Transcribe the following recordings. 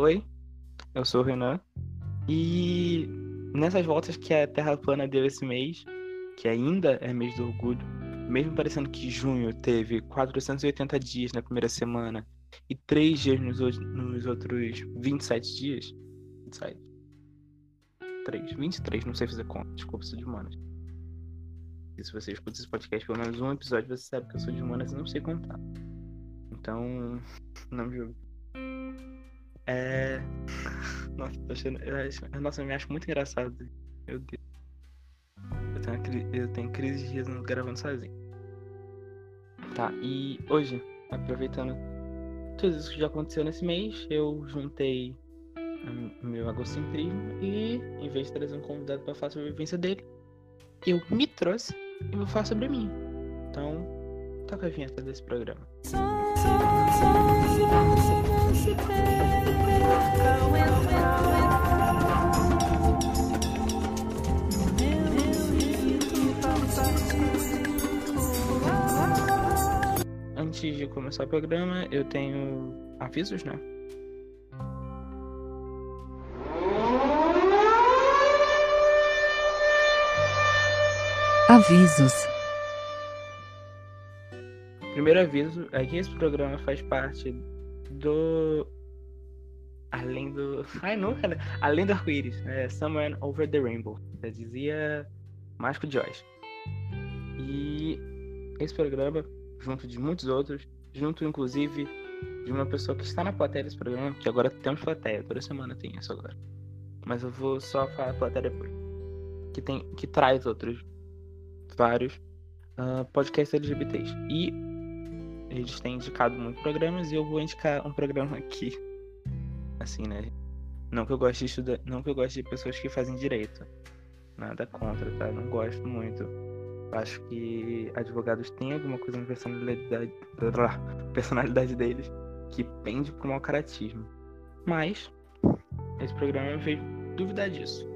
Oi, eu sou o Renan. E nessas voltas que a Terra Plana deu esse mês, que ainda é mês do orgulho, mesmo parecendo que junho teve 480 dias na primeira semana e 3 dias nos, nos outros 27 dias. 27. 3, 23, não sei fazer conta, desculpa, sou de humanas. E se você escuta esse podcast pelo menos um episódio, você sabe que eu sou de humanas e não sei contar. Então, não me julgue. É. Nossa, achando. Nossa, eu me acho muito engraçado. Meu Deus. Eu tenho, eu tenho crise de riso gravando sozinho. Tá, e hoje, aproveitando tudo isso que já aconteceu nesse mês, eu juntei meu egocentrismo e, em vez de trazer um convidado para falar sobre a vivência dele, eu me trouxe e vou falar sobre mim. Então, toca a vinheta desse programa. Antes de começar o programa, eu tenho avisos, né? Avisos. Primeiro aviso é que esse programa faz parte do. Além do. Ai, nunca, né? Além do arco-íris. É Somewhere Over the Rainbow. Já dizia Mágico Joyce. E esse programa, junto de muitos outros, junto inclusive de uma pessoa que está na plateia desse programa, que agora temos plateia, toda semana tem isso agora. Mas eu vou só falar a plateia depois. Que, tem, que traz outros vários uh, podcasts LGBTs. E eles têm indicado muitos programas e eu vou indicar um programa aqui. Assim, né? Não que eu goste de estudar, não que eu goste de pessoas que fazem direito. Nada contra, tá? Não gosto muito. Acho que advogados têm alguma coisa na personalidade, personalidade deles que pende pro mau caratismo. Mas esse programa veio duvidar disso.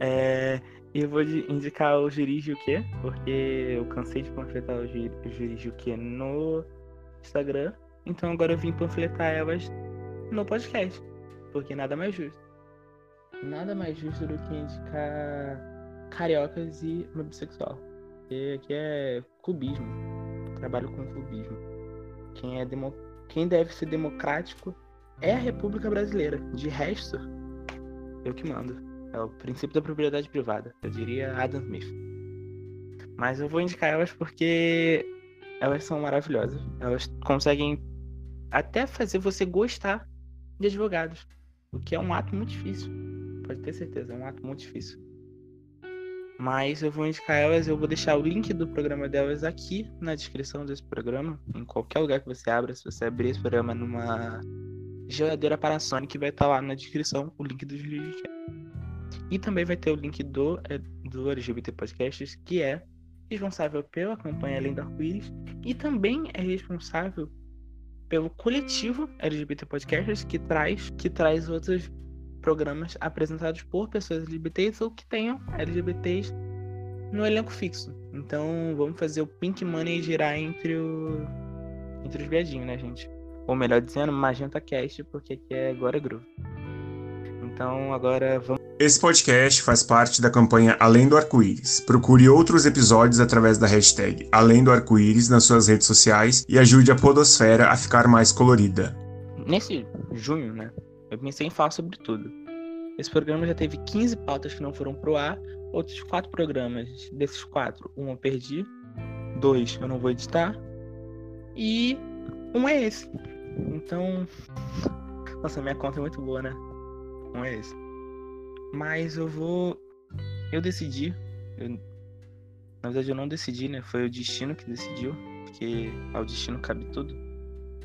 É, eu vou indicar o Jurigi o quê? Porque eu cansei de panfletar o Jurigi o quê no Instagram. Então agora eu vim panfletar elas no podcast. Porque nada mais justo. Nada mais justo do que indicar cariocas e uma bissexual. Porque aqui é cubismo. Trabalho com cubismo. Quem, é demo... Quem deve ser democrático é a República Brasileira. De resto, eu que mando. É o princípio da propriedade privada. Eu diria Adam Smith. Mas eu vou indicar elas porque elas são maravilhosas. Elas conseguem até fazer você gostar de advogados. O que é um ato muito difícil. Pode ter certeza, é um ato muito difícil. Mas eu vou indicar elas, eu vou deixar o link do programa delas aqui na descrição desse programa. Em qualquer lugar que você abra, se você abrir esse programa numa geladeira Panasonic, vai estar lá na descrição o link do. E também vai ter o link do, é, do LGBT Podcasts, que é responsável pela campanha Além do Arco-Íris e também é responsável pelo coletivo LGBT Podcasters que traz, que traz outros programas apresentados por pessoas LGBTs ou que tenham LGBTs no elenco fixo. Então vamos fazer o Pink Money girar entre o entre os viadinhos, né, gente? Ou melhor dizendo, Magenta Cast, porque aqui é agora Groove. Então agora vamos esse podcast faz parte da campanha Além do Arco-Íris. Procure outros episódios através da hashtag Além do Arco-Íris nas suas redes sociais e ajude a podosfera a ficar mais colorida. Nesse junho, né, eu pensei em falar sobre tudo. Esse programa já teve 15 pautas que não foram pro ar, outros quatro programas. Desses quatro, um eu perdi, dois eu não vou editar e um é esse. Então, nossa, minha conta é muito boa, né? Um é esse. Mas eu vou. Eu decidi. Eu... Na verdade, eu não decidi, né? Foi o destino que decidiu. Porque ao destino cabe tudo.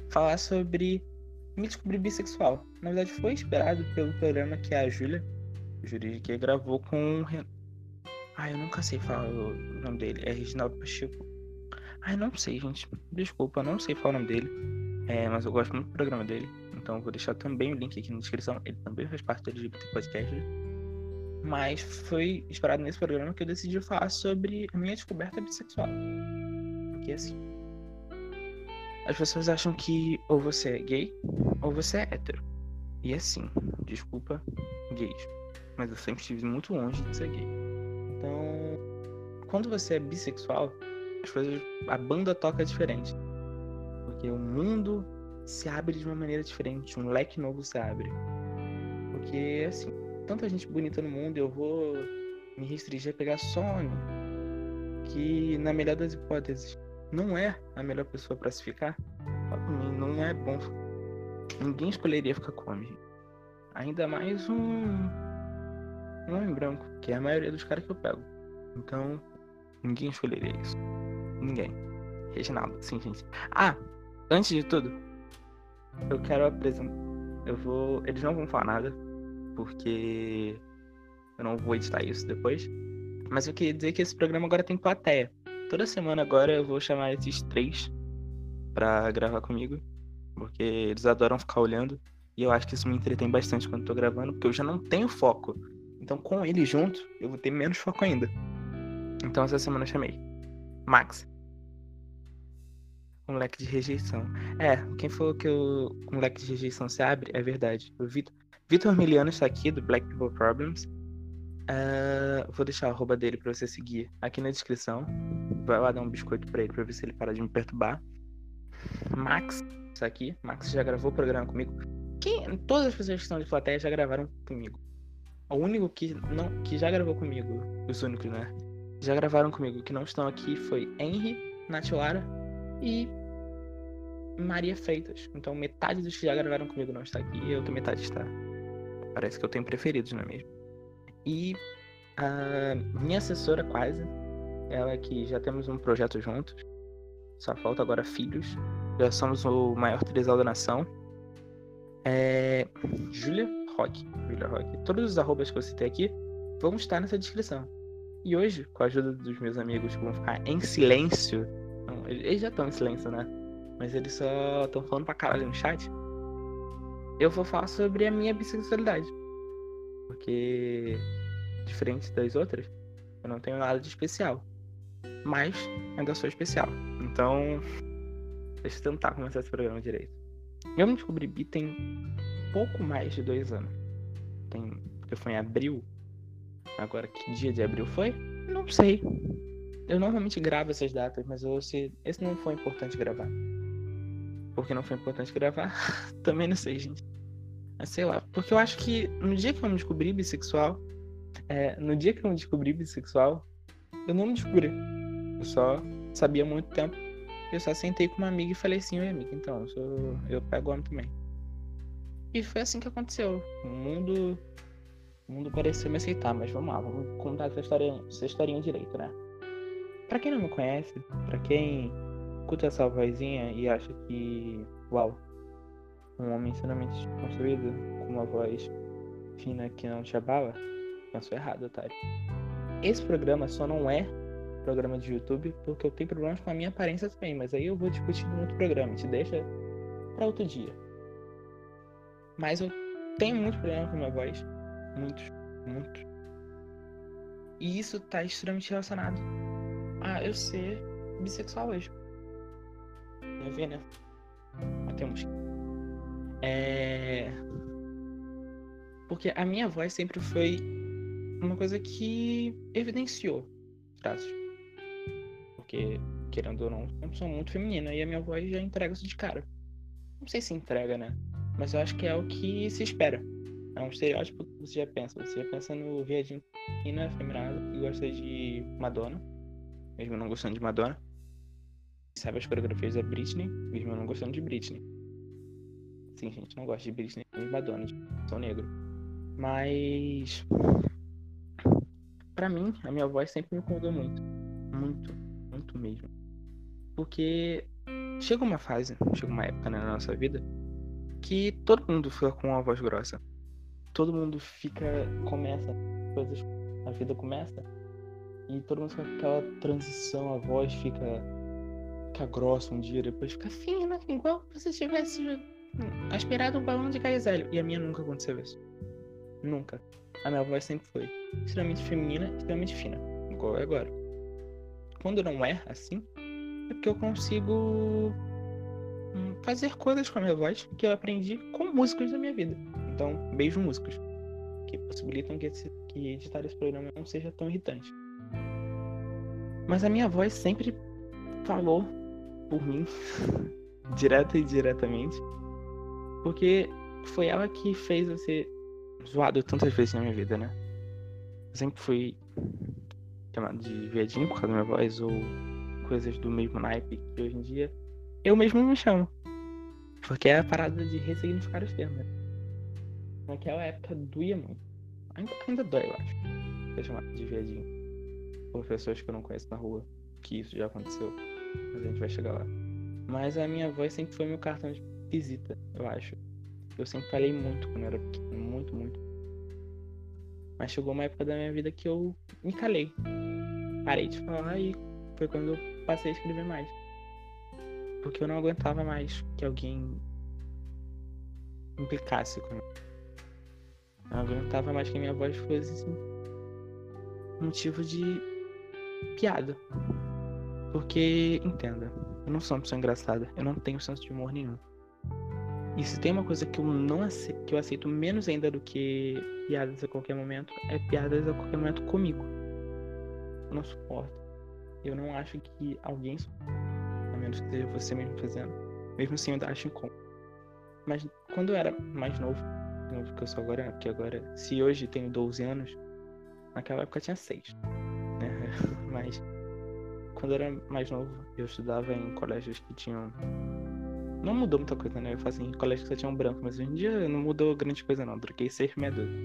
Falar sobre me descobrir bissexual. Na verdade, foi esperado pelo programa que a Júlia, jurídica, gravou com. Ah, eu nunca sei falar o nome dele. É Reginaldo Pacheco. Eu não sei, gente. Desculpa, não sei falar o nome dele. É, mas eu gosto muito do programa dele. Então vou deixar também o link aqui na descrição. Ele também faz parte do LGBT Podcast. Mas foi esperado nesse programa que eu decidi falar sobre a minha descoberta bissexual. Porque assim. As pessoas acham que ou você é gay ou você é hétero. E assim, desculpa, gays. Mas eu sempre estive muito longe de ser gay. Então, quando você é bissexual, as coisas. a banda toca diferente. Porque o mundo se abre de uma maneira diferente, um leque novo se abre. Porque, assim, tanta gente bonita no mundo, eu vou me restringir a pegar só. Que, na melhor das hipóteses, não é a melhor pessoa para se ficar. Não é bom Ninguém escolheria ficar com homem. Ainda mais um. Um homem branco, que é a maioria dos caras que eu pego. Então, ninguém escolheria isso. Ninguém. Reginaldo, sim, gente. Ah, antes de tudo, eu quero apresentar. Eu vou. Eles não vão falar nada, porque eu não vou editar isso depois. Mas eu queria dizer que esse programa agora tem plateia. Toda semana agora eu vou chamar esses três pra gravar comigo porque eles adoram ficar olhando. E eu acho que isso me entretém bastante quando tô gravando, porque eu já não tenho foco. Então, com ele junto, eu vou ter menos foco ainda. Então, essa semana eu chamei Max. Um leque de rejeição. É, quem falou que o um leque de rejeição se abre é verdade. O Vitor, Vitor Miliano está aqui, do Black People Problems. Uh, vou deixar a arroba dele pra você seguir aqui na descrição. Vai lá dar um biscoito pra ele pra ver se ele para de me perturbar. Max isso aqui. Max já gravou o programa comigo. Quem, todas as pessoas que estão de plateia já gravaram comigo. O único que não que já gravou comigo, os únicos, né? Já gravaram comigo que não estão aqui foi Henry, Natilara e Maria Freitas. Então metade dos que já gravaram comigo não está aqui e a outra metade está. Parece que eu tenho preferidos, não é mesmo? E a minha assessora quase, ela que já temos um projeto juntos. Só falta agora filhos. Já somos o maior trisal da nação. É. Julia Rock. Julia Rock. Todos os arrobas que eu citei aqui vão estar nessa descrição. E hoje, com a ajuda dos meus amigos que vão ficar em silêncio. Não, eles já estão em silêncio, né? Mas eles só estão falando pra caralho no chat. Eu vou falar sobre a minha bissexualidade. Porque, diferente das outras, eu não tenho nada de especial. Mas ainda sou especial. Então, Deixa eu tentar começar esse programa direito. Eu me descobri bi tem pouco mais de dois anos. Tem. Porque foi em abril. Agora, que dia de abril foi? Não sei. Eu normalmente gravo essas datas, mas eu, se, esse não foi importante gravar. Porque não foi importante gravar? Também não sei, gente. Mas sei lá. Porque eu acho que no dia que eu me descobri bissexual. É, no dia que eu me descobri bissexual, eu não me descobri. Eu só sabia há muito tempo eu só sentei com uma amiga e falei assim, oi amiga, então, eu, sou... eu pego homem também. E foi assim que aconteceu. O mundo. O mundo pareceu me aceitar, mas vamos lá, vamos contar essa historinha, essa historinha direito, né? Pra quem não me conhece, pra quem escuta essa vozinha e acha que. Uau! Um homem extremamente construído, com uma voz fina que não te abala, pensou errado, otário. Esse programa só não é programa de YouTube, porque eu tenho problemas com a minha aparência também, mas aí eu vou discutir no outro programa, te deixa para outro dia. Mas eu tenho muito problema com a minha voz. Muitos, muito. E isso tá extremamente relacionado a eu ser bissexual hoje. Vai ver, né? Um É. Porque a minha voz sempre foi uma coisa que evidenciou traços. Porque, querendo ou não, uma pessoa muito feminina e a minha voz já entrega isso de cara. Não sei se entrega, né? Mas eu acho que é o que se espera. É um estereótipo que você já pensa. Você já pensa no viadinho fina, afeminado, que gosta de Madonna, mesmo não gostando de Madonna. Sabe as coreografias da Britney, mesmo não gostando de Britney. Sim, gente, não gosta de Britney nem de Madonna, sou negro. Mas. Pra mim, a minha voz sempre me incomodou muito. Muito muito mesmo. Porque chega uma fase, chega uma época né, na nossa vida que todo mundo fica com uma voz grossa. Todo mundo fica, começa, coisas, a vida começa e todo mundo fica com aquela transição, a voz fica, fica grossa um dia, depois fica fina, igual se você tivesse aspirado um balão de gás hélio. E a minha nunca aconteceu isso. Nunca. A minha voz sempre foi extremamente feminina, extremamente fina. Igual é agora quando não é assim, é porque eu consigo hum, fazer coisas com a minha voz que eu aprendi com músicos da minha vida. Então, beijo músicos que possibilitam que, esse, que editar esse programa não seja tão irritante. Mas a minha voz sempre falou por mim, direta e diretamente, porque foi ela que fez eu ser zoado tantas vezes na minha vida, né? Sempre fui chamado de viadinho por causa da minha voz, ou coisas do mesmo naipe que hoje em dia eu mesmo me chamo. Porque é a parada de ressignificar os termos. Naquela época doía muito. Ainda, ainda dói, eu acho. Ser chamado de viadinho. Por pessoas que eu não conheço na rua. Que isso já aconteceu. Mas a gente vai chegar lá. Mas a minha voz sempre foi meu cartão de visita, eu acho. Eu sempre falei muito quando eu era pequeno. Muito, muito. Mas chegou uma época da minha vida que eu me calei. Parei de falar e foi quando eu passei a escrever mais. Porque eu não aguentava mais que alguém implicasse comigo. Não aguentava mais que a minha voz fosse assim, motivo de piada. Porque, entenda, eu não sou uma pessoa engraçada, eu não tenho senso de humor nenhum. E se tem uma coisa que eu não aceito, que eu aceito menos ainda do que piadas a qualquer momento, é piadas a qualquer momento comigo. Eu não suporto. Eu não acho que alguém, a menos que seja você mesmo fazendo, mesmo assim eu acho incômodo. Mas quando eu era mais novo, novo que eu sou agora, porque agora, se hoje tenho 12 anos, naquela época tinha 6. Né? Mas quando eu era mais novo, eu estudava em colégios que tinham não mudou muita coisa, né? Eu fazia em colégio que só tinha um branco, mas hoje em dia não mudou grande coisa não. Troquei seis meia dúzia.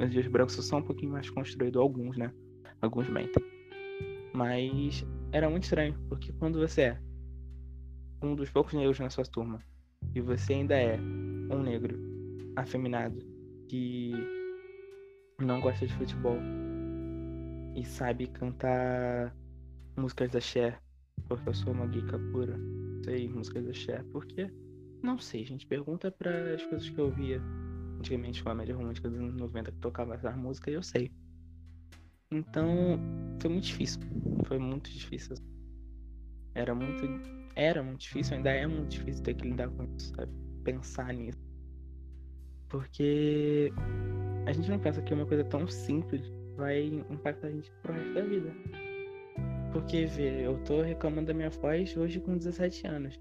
Hoje em dia os brancos são um pouquinho mais construídos, alguns, né? Alguns mentem. Mas era muito estranho, porque quando você é um dos poucos negros na sua turma e você ainda é um negro afeminado que não gosta de futebol e sabe cantar músicas da Cher, porque eu sou uma geeka pura sei músicas do Cher, porque não sei, gente. Pergunta para as coisas que eu via antigamente com a média romântica dos anos 90 que tocava essa música e eu sei. Então, foi muito difícil. Foi muito difícil. Era muito. Era muito difícil, ainda é muito difícil ter que lidar com isso, sabe? Pensar nisso. Porque a gente não pensa que uma coisa tão simples vai impactar a gente pro resto da vida. Porque, vê, eu tô reclamando da minha voz hoje com 17 anos.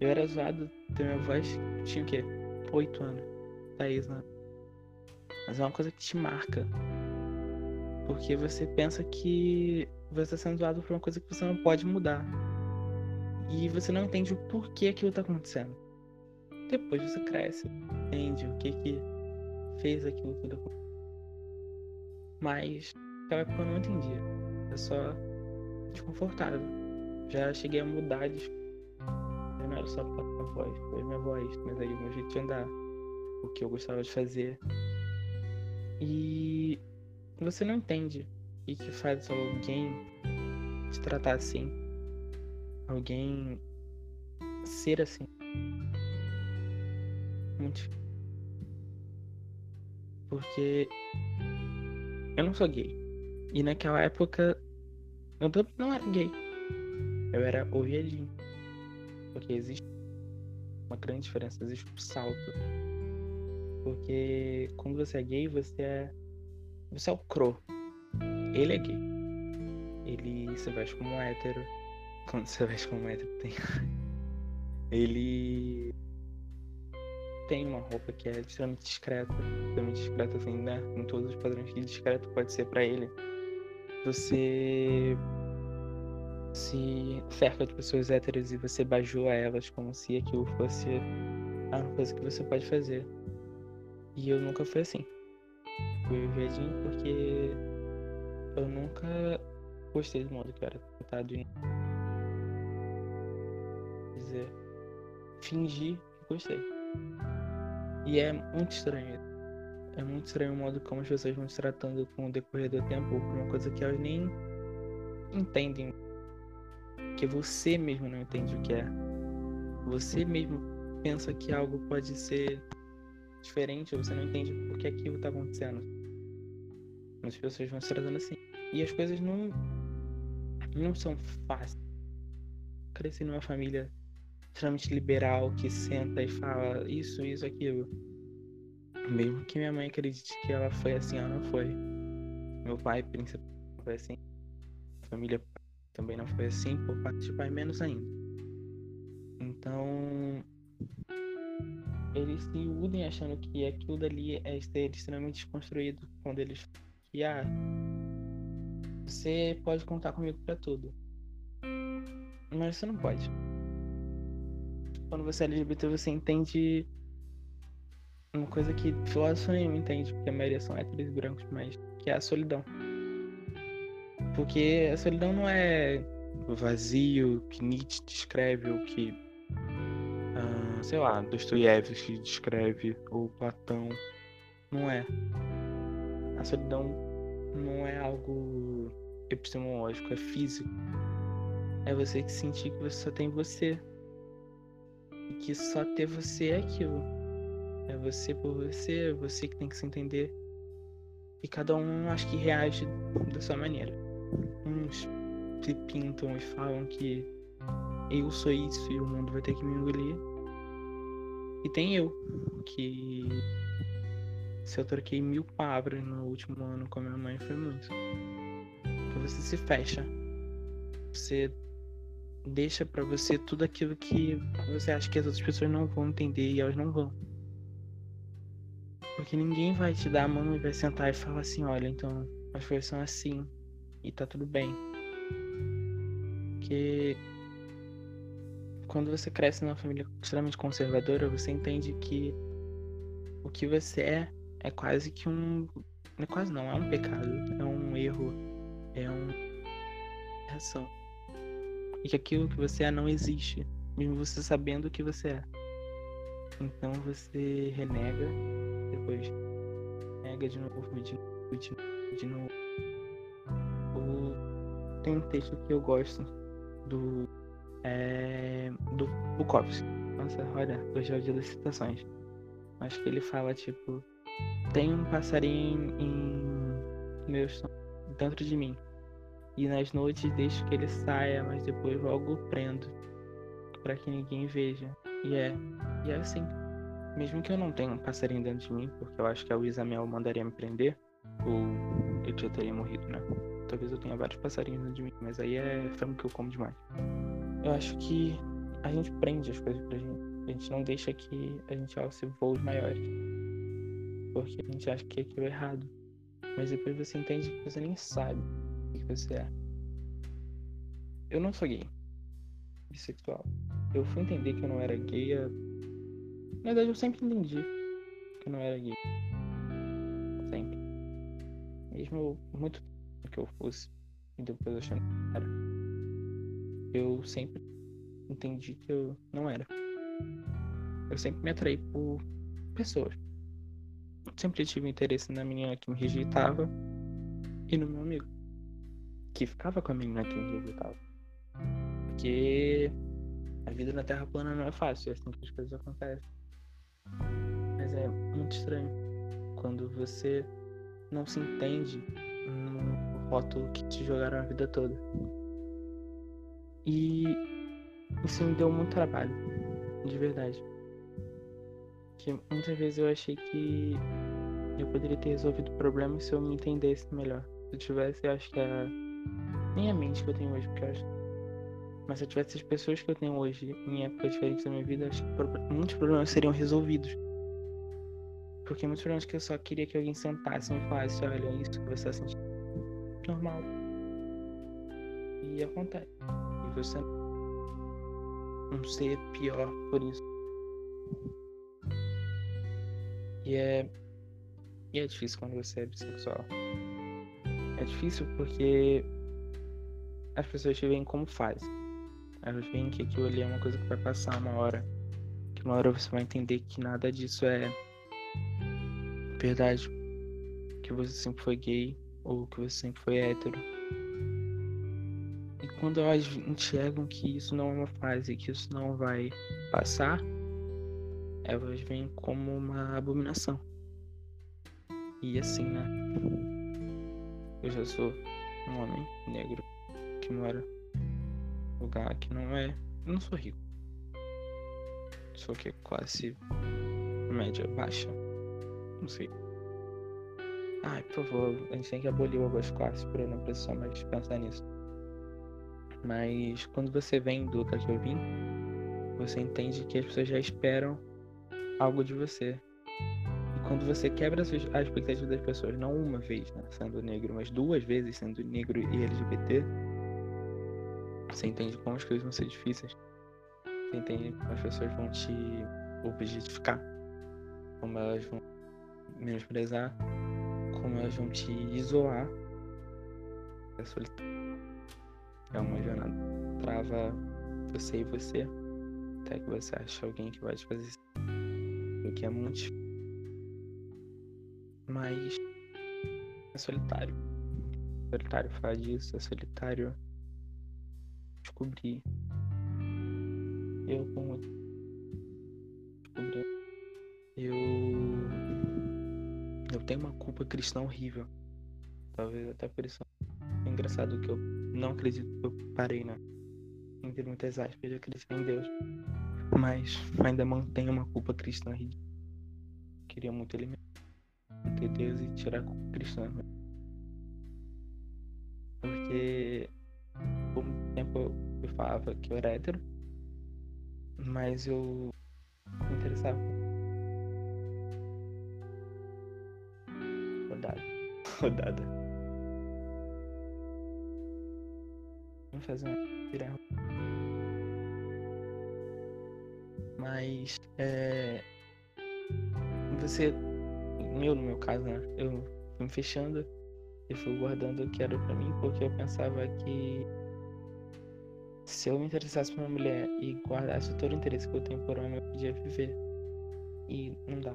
Eu era zoado da minha voz, tinha o quê? 8 anos. Thaís, né? Mas é uma coisa que te marca. Porque você pensa que você tá sendo zoado por uma coisa que você não pode mudar. E você não entende o porquê aquilo tá acontecendo. Depois você cresce, entende o que que fez aquilo tudo acontecer. Mas naquela época eu não entendia. Eu só desconfortável. Já cheguei a mudar de. Eu não era só a voz, foi minha voz, mas aí o meu jeito de andar, o que eu gostava de fazer. E você não entende o que faz alguém te tratar assim, alguém ser assim. Muito Porque eu não sou gay. E naquela época eu não era gay. Eu era o viadinho. Porque existe uma grande diferença, existe um salto. Porque quando você é gay, você é. Você é o cro. Ele é gay. Ele se veste como um hétero. Quando você veste como um hétero, tem. Ele tem uma roupa que é extremamente discreta. Extremamente discreta, assim, né? Com todos os padrões que discreto pode ser para ele você se cerca de pessoas héteras e você bajula elas como se aquilo fosse a coisa que você pode fazer. E eu nunca fui assim. Fui viadinho porque eu nunca gostei do modo que eu era tratado em dizer fingir que gostei. E é muito estranho é muito estranho o modo como as pessoas vão se tratando com o decorrer do tempo por uma coisa que elas nem entendem. Que você mesmo não entende o que é. Você mesmo pensa que algo pode ser diferente, ou você não entende por que aquilo está acontecendo. As pessoas vão se tratando assim. E as coisas não, não são fáceis. Cresci numa família extremamente liberal que senta e fala isso, isso, aquilo Mesmo que minha mãe acredite que ela foi assim, ela não foi. Meu pai, principalmente, foi assim. Família também não foi assim, por parte de pai menos ainda. Então, eles se iludem achando que aquilo dali é extremamente desconstruído quando eles que ah, você pode contar comigo para tudo. Mas você não pode. Quando você é LGBT, você entende uma coisa que filósofo nenhum entende, porque a maioria são héteros brancos, mas que é a solidão. Porque a solidão não é vazio que Nietzsche descreve, ou que, uh, sei lá, Dostoiévski descreve, ou Platão. Não é. A solidão não é algo epistemológico, é físico. É você que sentir que você só tem você. E que só ter você é aquilo. É você por você, é você que tem que se entender. E cada um acho que reage da sua maneira. Uns se pintam e falam que eu sou isso e o mundo vai ter que me engolir. E tem eu, que se eu troquei mil palavras no último ano com a minha mãe foi muito. Porque você se fecha. Você deixa para você tudo aquilo que você acha que as outras pessoas não vão entender e elas não vão. Porque ninguém vai te dar a mão e vai sentar e falar assim, olha, então as coisas são assim e tá tudo bem. Porque quando você cresce numa família extremamente conservadora, você entende que o que você é é quase que um. Não é quase não, é um pecado, é um erro, é uma reação. E que aquilo que você é não existe, mesmo você sabendo o que você é. Então você renega, depois nega de novo, de novo, de novo, de novo. Tem um texto que eu gosto do. É, do Bukowski. Nossa, olha, hoje é o dia das citações. Acho que ele fala tipo. Tem um passarinho em dentro de mim. E nas noites deixo que ele saia, mas depois logo prendo para que ninguém veja. E é, e é assim. Mesmo que eu não tenha um passarinho dentro de mim, porque eu acho que a Luísa Mel mandaria me prender, ou eu já teria morrido, né? Talvez eu tenha vários passarinhos dentro de mim, mas aí é frango que eu como demais. Eu acho que a gente prende as coisas pra gente. A gente não deixa que a gente alce voos maiores. Porque a gente acha que aquilo é errado. Mas depois você entende que você nem sabe o que você é. Eu não sou gay. Bissexual eu fui entender que eu não era gay. A... Na verdade, eu sempre entendi que eu não era gay. Sempre. Mesmo muito que eu fosse e depois achando que era. Eu sempre entendi que eu não era. Eu sempre me atraí por pessoas. Sempre tive interesse na menina que me rejeitava e no meu amigo. Que ficava com a menina que me rejeitava. Porque a vida na Terra plana não é fácil, é assim que as coisas acontecem. Mas é muito estranho quando você não se entende no rótulo que te jogaram a vida toda. E isso me deu muito trabalho, de verdade. Que muitas vezes eu achei que eu poderia ter resolvido o problema se eu me entendesse melhor. Se eu tivesse, eu acho que a. Nem a mente que eu tenho hoje, porque eu acho mas se eu tivesse as pessoas que eu tenho hoje em épocas diferentes da minha vida, acho que muitos problemas seriam resolvidos. Porque muitos problemas que eu só queria que alguém sentasse e me falasse, olha, é isso que você está sentindo. Normal. E acontece. E você não ser pior por isso. E é. E é difícil quando você é bissexual. É difícil porque as pessoas te veem como faz. Elas veem que aquilo ali é uma coisa que vai passar uma hora. Que uma hora você vai entender que nada disso é verdade. Que você sempre foi gay ou que você sempre foi hétero. E quando elas enxergam que isso não é uma fase, que isso não vai passar, elas veem como uma abominação. E assim, né? Eu já sou um homem negro que mora lugar que não é. Eu não sou rico. Sou que classe média baixa. Não sei. Ai, por favor, a gente tem que abolir o clássico para não precisar mais pensar nisso. Mas quando você vem do lugar que eu vim, você entende que as pessoas já esperam algo de você. E quando você quebra as expectativas das pessoas, não uma vez né, sendo negro, mas duas vezes sendo negro e LGBT, você entende como as coisas vão ser difíceis. Você entende como as pessoas vão te objetificar, como elas vão menosprezar, como elas vão te isolar. É solitário. É uma jornada. Trava você e você. Até que você ache alguém que vai te fazer isso. O que é muito Mas é solitário. É solitário falar disso, é solitário descobrir. Eu como descobri. Eu. Tenho uma culpa cristã horrível. Talvez até por isso. É engraçado que eu não acredito que eu parei, né? Entre muitas aspas, de acreditar em Deus. Mas ainda mantenho uma culpa cristã ridícula. Queria muito eliminar ter Deus e tirar a culpa cristã. Porque por muito tempo eu falava que eu era hétero, mas eu me interessava. Rodada. Vamos fazer uma virar. Mas é. Você. Eu, no meu caso, né? Eu fui me fechando e fui guardando o que era pra mim, porque eu pensava que se eu me interessasse por uma mulher e guardasse todo o interesse que eu tenho por homem, eu podia viver. E não dá.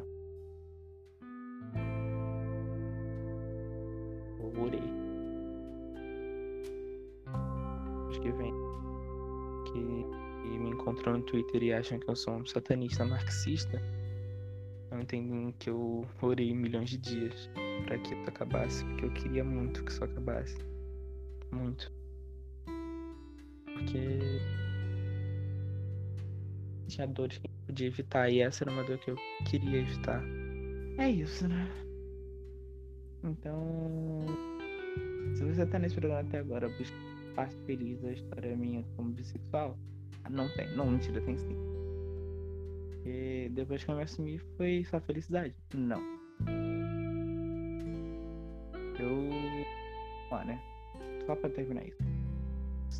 Encontram no Twitter e acham que eu sou um satanista marxista. Não entendem que eu orei milhões de dias para que isso acabasse, porque eu queria muito que isso acabasse. Muito. Porque tinha dores que eu podia evitar e essa era uma dor que eu queria evitar. É isso, né? Então, se você tá nesse programa até agora, busca parte feliz da história minha como bissexual, não tem, não, mentira, tem sim. Porque depois que eu me assumi foi só felicidade. Não. Eu. Ó, né? Só pra terminar isso.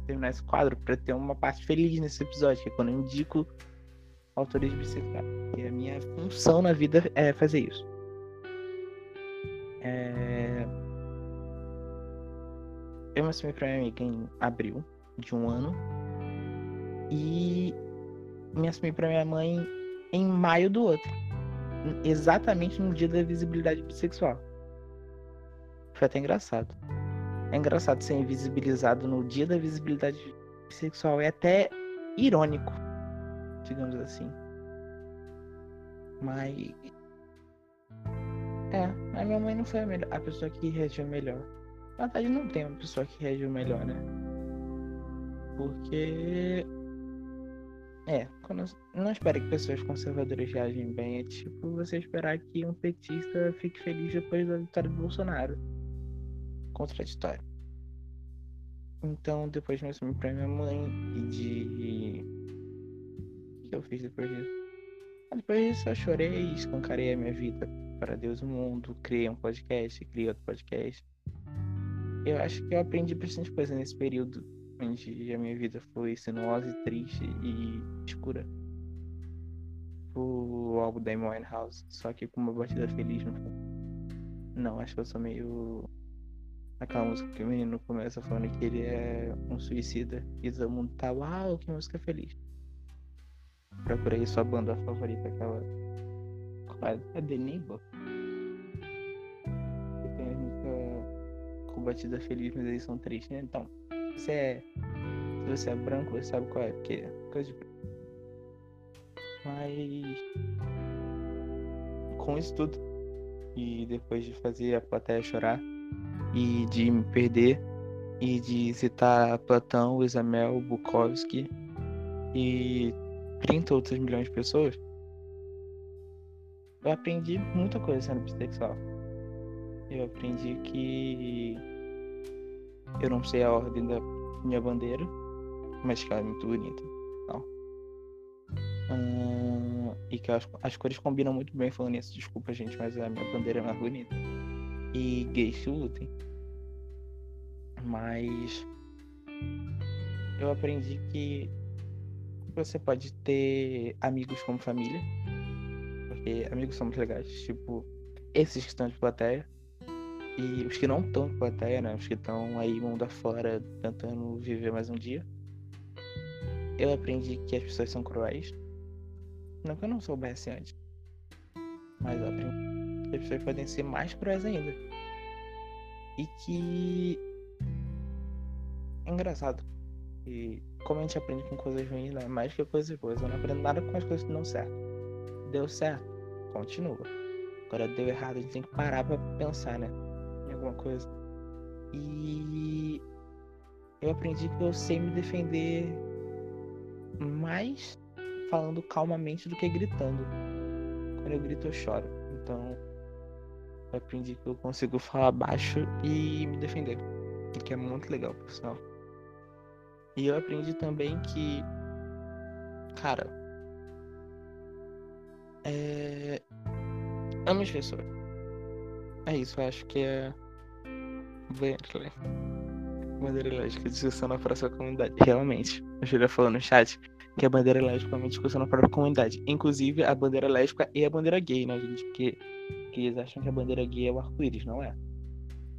Terminar esse quadro pra ter uma parte feliz nesse episódio, que é quando eu indico autores bissexuais. E a minha função na vida é fazer isso. É... Eu me assumi pra minha amiga em abril de um ano. E me assumi pra minha mãe em maio do outro. Exatamente no dia da visibilidade bissexual. Foi até engraçado. É engraçado ser invisibilizado no dia da visibilidade bissexual. É até irônico, digamos assim. Mas. É, a minha mãe não foi a, melhor, a pessoa que reagiu melhor. Na verdade, não tem uma pessoa que reagiu melhor, né? Porque é, quando, não espere que pessoas conservadoras reagem bem. É tipo você esperar que um petista fique feliz depois da vitória do Bolsonaro. Contraditório. Então, depois de me assumir pra minha mãe e de. O que eu fiz depois disso? Ah, depois disso, eu chorei, escancarei a minha vida para Deus e o mundo, criei um podcast, criei outro podcast. Eu acho que eu aprendi bastante coisa nesse período onde a minha vida foi sinuosa e triste e escura. O álbum da Amy House, só que com uma batida feliz no fundo. Não, acho que eu sou meio. Aquela música que o menino começa falando que ele é um suicida e todo mundo tá, uau, que música feliz. Procura aí sua banda favorita, aquela. É? The Neighbor? Tem a música com batida feliz, mas eles são tristes, né? Então, você é. Se você é branco, você sabe qual é, porque é coisa de. Mas. Com isso tudo, e depois de fazer a plateia chorar, e de me perder, e de citar Platão, Isabel, Bukowski e 30 outros milhões de pessoas, eu aprendi muita coisa sendo bissexual. Eu aprendi que eu não sei a ordem da minha bandeira, mas que ela é muito bonita. Então. Hum, e que as, as cores combinam muito bem falando isso. Desculpa, gente, mas a minha bandeira é mais bonita. E gays se lutem. Mas eu aprendi que você pode ter amigos como família. Porque amigos são muito legais. Tipo, esses que estão de plateia. E os que não estão de plateia, né? Os que estão aí mundo afora tentando viver mais um dia. Eu aprendi que as pessoas são cruéis. Não que eu não soubesse antes. Mas eu aprendi que as pessoas podem ser mais cruéis ainda. E que. É engraçado. E como a gente aprende com coisas ruins, né? Mais que coisas boas. Eu não aprendo nada com as coisas que não certo. Deu certo, continua. Agora deu errado, a gente tem que parar pra pensar, né? Alguma coisa. E eu aprendi que eu sei me defender mais falando calmamente do que gritando. Quando eu grito, eu choro. Então, eu aprendi que eu consigo falar baixo e me defender. O que é muito legal, pessoal. E eu aprendi também que, cara, é. Ame as pessoas. É isso, eu acho que é. Bandeira lógica, discussão na próxima comunidade. Realmente, a Julia falou no chat que a bandeira lésbica é uma discussão na própria comunidade. Inclusive a bandeira lésbica e a bandeira gay, né, gente? Porque, porque eles acham que a bandeira gay é o arco-íris, não é?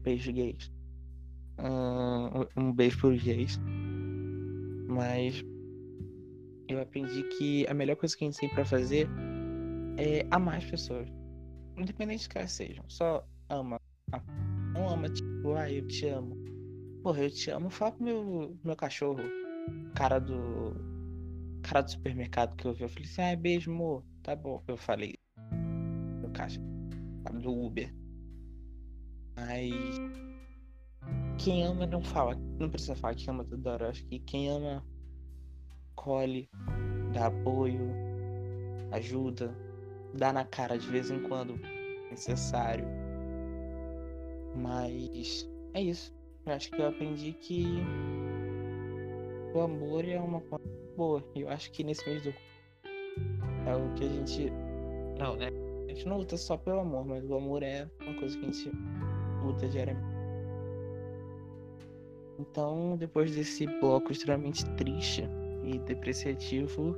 Beijo gays. Um, um beijo pros gays. Mas eu aprendi que a melhor coisa que a gente tem pra fazer é amar as pessoas. Independente de que elas sejam. Só ama. Não ama, tipo, ah, eu te amo. Porra, eu te amo. Fala pro meu, meu cachorro. Cara do. Cara do supermercado que eu vi. Eu falei assim, ah, beijo, amor. Tá bom. Eu falei. Meu caixa. Do Uber. Mas quem ama não fala, não precisa falar que ama toda hora. Acho que quem ama colhe, dá apoio, ajuda, dá na cara de vez em quando necessário. Mas é isso. Eu acho que eu aprendi que o amor é uma coisa boa. Eu acho que nesse mês do é o que a gente não, né? A gente não luta só pelo amor, mas o amor é uma coisa que a gente luta diariamente. Então, depois desse bloco extremamente triste e depreciativo,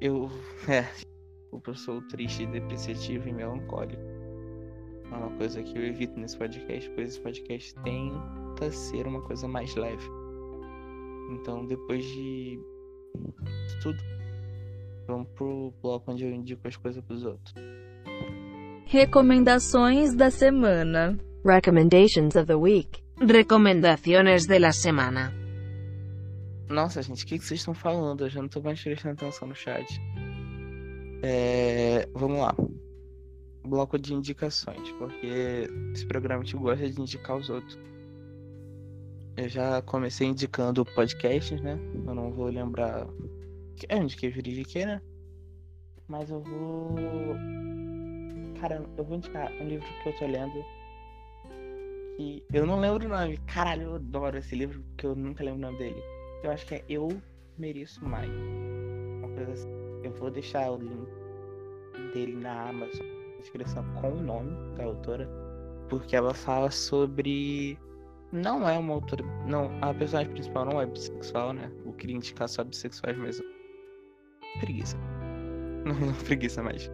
eu. É, eu sou triste, depreciativo e melancólico. É uma coisa que eu evito nesse podcast, pois esse podcast tenta ser uma coisa mais leve. Então, depois de tudo, vamos pro bloco onde eu indico as coisas pros outros. Recomendações da semana. Recommendations of the week. Recomendaciones de la semana. Nossa, gente, o que, que vocês estão falando? Eu já não tô mais prestando atenção no chat. É, vamos lá. Bloco de indicações, porque esse programa gente gosta de indicar os outros. Eu já comecei indicando podcasts, né? Eu não vou lembrar. É, eu indiquei Juridique, né? Mas eu vou. Cara, eu vou indicar um livro que eu tô lendo que eu não lembro o nome. Caralho, eu adoro esse livro porque eu nunca lembro o nome dele. Eu acho que é Eu Mereço Mais. Uma coisa assim. Eu vou deixar o link dele na Amazon, descrição com o nome da autora, porque ela fala sobre. Não é uma autora. Não, a personagem principal não é bissexual, né? O queria indicar só bissexuais mesmo. Preguiça. Não, não preguiça mais.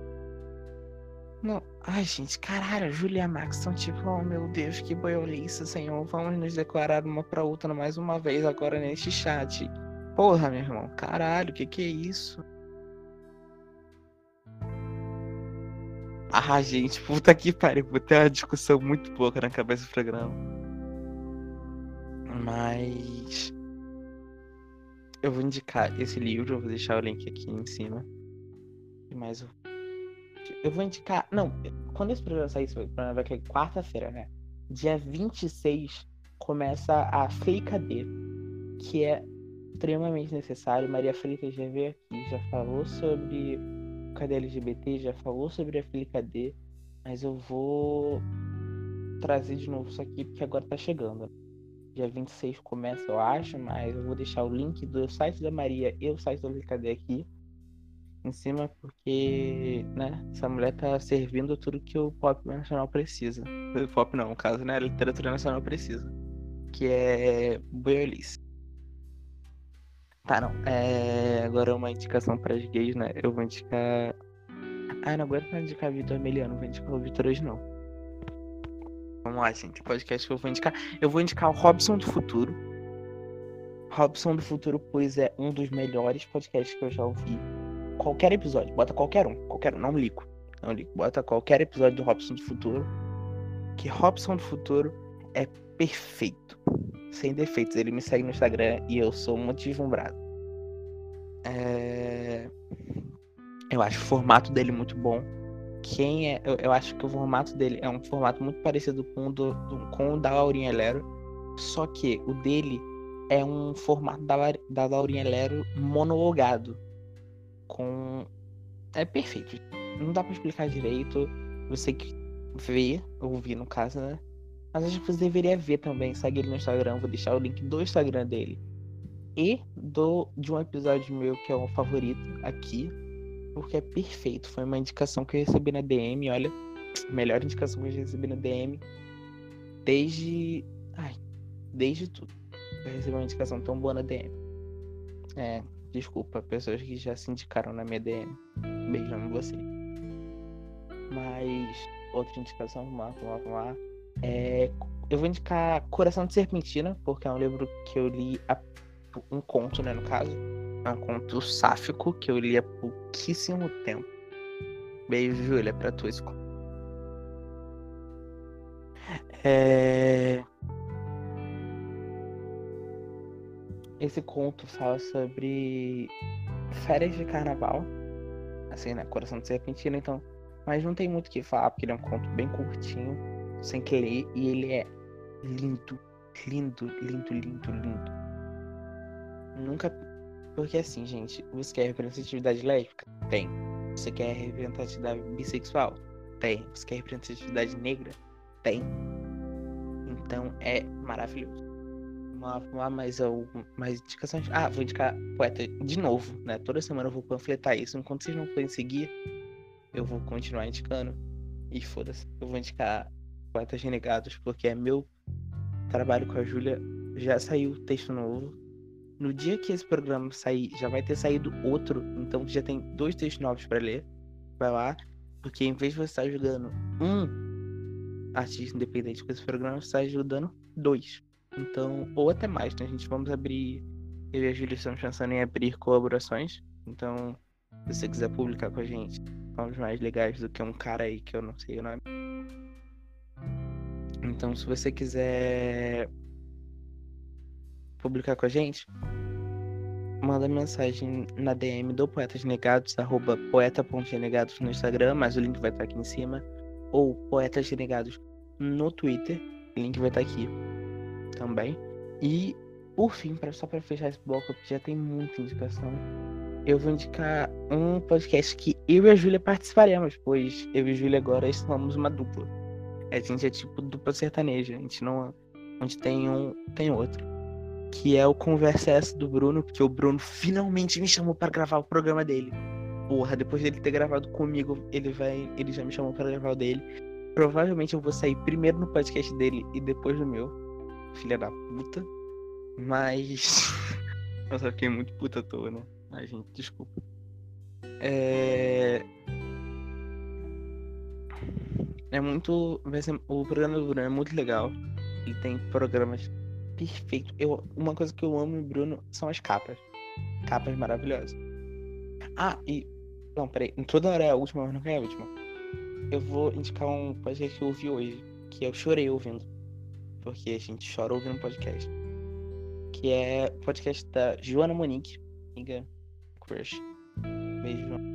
Não. Ai, gente, caralho, Julia Max são tipo, oh meu Deus, que boiolice, senhor. Vamos nos declarar uma pra outra mais uma vez agora neste chat. Porra, meu irmão, caralho, que que é isso? Ah, gente, puta que pariu, vou ter uma discussão muito pouca na cabeça do programa. Mas. Eu vou indicar esse livro, vou deixar o link aqui em cima. E mais um eu vou indicar. Não, quando esse programa sair, vai que é quarta-feira, né? Dia 26 começa a FEICAD, que é extremamente necessário. Maria Freitas já veio aqui, já falou sobre Cadê LGBT? Já falou sobre a Fili Cadê, mas eu vou trazer de novo isso aqui porque agora tá chegando. Dia 26 começa, eu acho, mas eu vou deixar o link do site da Maria e o site da Fili Cadê aqui em cima porque, né, essa mulher tá servindo tudo que o pop nacional precisa. O pop não, no caso, né, a literatura nacional precisa. Que é boiolice. Tá, não. É... Agora uma indicação para as gays, né? Eu vou indicar. Ah, não aguento mais indicar Vitor Emiliano, vou indicar o Vitor hoje não. Vamos lá, gente. Podcast que eu vou indicar. Eu vou indicar o Robson do Futuro. Robson do Futuro, pois é um dos melhores podcasts que eu já ouvi qualquer episódio. Bota qualquer um. Qualquer um. Não ligo. Não ligo. Bota qualquer episódio do Robson do Futuro. Que Robson do Futuro é perfeito. Sem defeitos. Ele me segue no Instagram e eu sou muito deslumbrado. É... Eu acho o formato dele muito bom. Quem é. Eu, eu, acho que o formato dele é um formato muito parecido com o, do, do, com o da Laurinha Lero. Só que o dele é um formato da, da Laurinha Lero monologado com. É perfeito. Não dá para explicar direito. Você que vê, ouvir no caso, né? Mas acho que você deveria ver também. Segue ele no Instagram. Vou deixar o link do Instagram dele. E do, de um episódio meu que é o favorito aqui. Porque é perfeito. Foi uma indicação que eu recebi na DM. Olha, melhor indicação que eu recebi na DM. Desde. Ai, desde tudo. Eu recebi uma indicação tão boa na DM. É, Desculpa, pessoas que já se indicaram na minha DM. Beijando você. Mas outra indicação, vamos lá, vamos lá, vamos lá. É, eu vou indicar Coração de Serpentina, porque é um livro que eu li há um conto, né, no caso. É um conto sáfico que eu li há pouquíssimo tempo. Beijo, Júlia, pra tu esse. É... Esse conto fala sobre férias de carnaval. Assim, né? Coração de Serpentina, então. Mas não tem muito o que falar, porque ele é um conto bem curtinho, sem que ler, e ele é lindo, lindo, lindo, lindo, lindo. Nunca. Porque assim, gente, você quer representatividade lésbica? Tem. Você quer representatividade bissexual? Tem. Você quer representatividade negra? Tem. Então é maravilhoso vamos lá, mais, mais indicações. Ah, vou indicar poeta de novo, né? Toda semana eu vou panfletar isso. Enquanto vocês não forem seguir, eu vou continuar indicando. E foda-se, eu vou indicar poetas renegados, porque é meu trabalho com a Júlia. Já saiu texto novo. No dia que esse programa sair, já vai ter saído outro. Então já tem dois textos novos para ler. Vai lá. Porque em vez de você estar ajudando um artista independente com esse programa, você está ajudando dois. Então, ou até mais, né? A gente vamos abrir. Eu e a Júlia estamos pensando em abrir colaborações. Então, se você quiser publicar com a gente, vamos mais legais do que um cara aí que eu não sei o nome. Então, se você quiser publicar com a gente, manda mensagem na DM do Poetas Negados, arroba no Instagram, mas o link vai estar aqui em cima. Ou Poetas Renegados no Twitter, o link vai estar aqui também. E, por fim, pra, só para fechar esse bloco, porque já tem muita indicação, eu vou indicar um podcast que eu e a Júlia participaremos, pois eu e a Júlia agora somos uma dupla. A gente é tipo dupla sertaneja, a gente não. Onde tem um, tem outro. Que é o Conversa S do Bruno, porque o Bruno finalmente me chamou para gravar o programa dele. Porra, depois dele ter gravado comigo, ele vai. Ele já me chamou para gravar o dele. Provavelmente eu vou sair primeiro no podcast dele e depois no meu filha da puta. Mas. eu só fiquei muito puta à toa, né? Ai, gente, desculpa. É. É muito. O programa do Bruno é muito legal. Ele tem programas perfeitos. Eu... Uma coisa que eu amo em Bruno são as capas. Capas maravilhosas. Ah, e. Não, peraí. Toda hora é a última, mas não é a última. Eu vou indicar um podcast que eu ouvi hoje. Que eu chorei ouvindo porque a gente chora ouvindo podcast. Que é o podcast da Joana Monique, amiga crush. Beijo, Joana.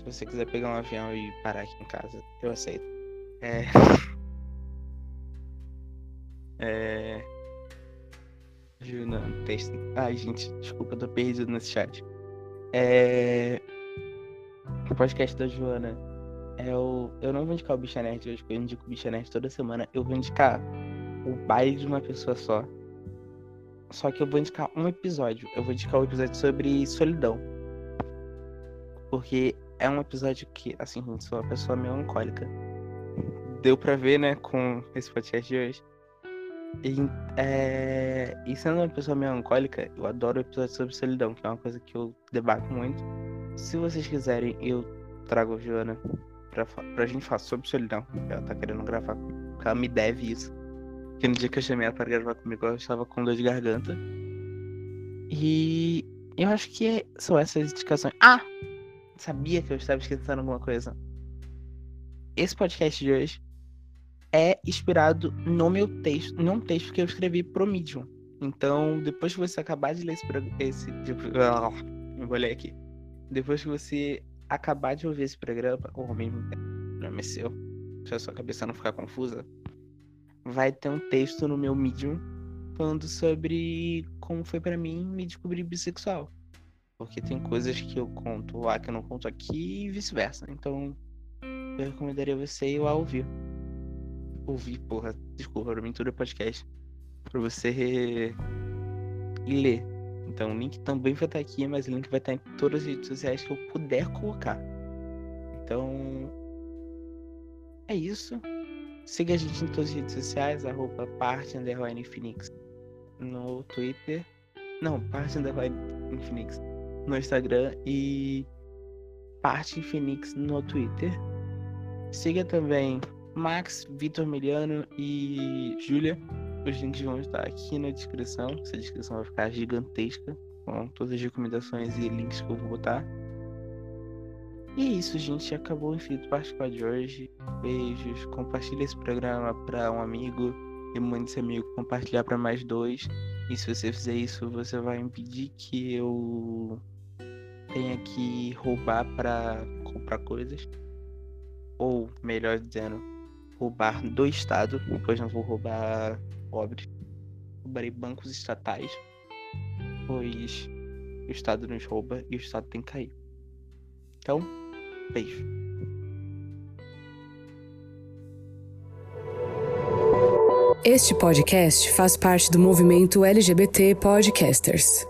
Se você quiser pegar um avião e parar aqui em casa, eu aceito. É. É. Juna, texto. Ai, gente, desculpa, eu tô perdido nesse chat. É. o podcast da Joana é o. Eu não vou indicar o Bicha Nerd hoje, porque eu indico o Bicha Nerd toda semana. Eu vou indicar o baile de uma pessoa só. Só que eu vou indicar um episódio. Eu vou indicar o um episódio sobre solidão. Porque é um episódio que, assim, eu sou uma pessoa melancólica. Deu pra ver, né, com esse podcast de hoje. E, é... e sendo uma pessoa melancólica, eu adoro o episódio sobre solidão, que é uma coisa que eu debato muito. Se vocês quiserem, eu trago a Joana pra, pra gente falar sobre solidão. Ela tá querendo gravar, porque ela me deve isso. Que no dia que eu chamei ela pra gravar comigo, eu estava com dor de garganta. E eu acho que são essas indicações. Ah! Sabia que eu estava esquecendo alguma coisa. Esse podcast de hoje é inspirado no meu texto, num texto que eu escrevi pro Medium. Então, depois que você acabar de ler esse, esse ler aqui. Depois que você acabar de ouvir esse programa, ou mesmo programa é seu, se a sua cabeça não ficar confusa, vai ter um texto no meu Medium falando sobre como foi para mim me descobrir bissexual. Porque tem coisas que eu conto lá que eu não conto aqui e vice-versa. Então, eu recomendaria você ir lá ouvir. Ouvir, porra, desculpa, pra mim tudo é podcast. Pra você ler. Então o link também vai estar aqui, mas o link vai estar em todas as redes sociais que eu puder colocar. Então. É isso. Siga a gente em todas as redes sociais, arroba parte underline Phoenix no Twitter. Não, parte underline Phoenix no Instagram e parte Phoenix no Twitter. Siga também Max, Vitor Miliano e Júlia os links vão estar aqui na descrição. Essa descrição vai ficar gigantesca com todas as recomendações e links que eu vou botar. E é isso, gente. Acabou o Infinito Particular de hoje. Beijos. Compartilhe esse programa para um amigo e mande esse amigo compartilhar para mais dois. E se você fizer isso, você vai impedir que eu tenha que roubar para comprar coisas. Ou, melhor dizendo, roubar do Estado, pois não vou roubar pobres. Roubarei bancos estatais, pois o Estado nos rouba e o Estado tem que cair. Então, beijo. Este podcast faz parte do movimento LGBT Podcasters.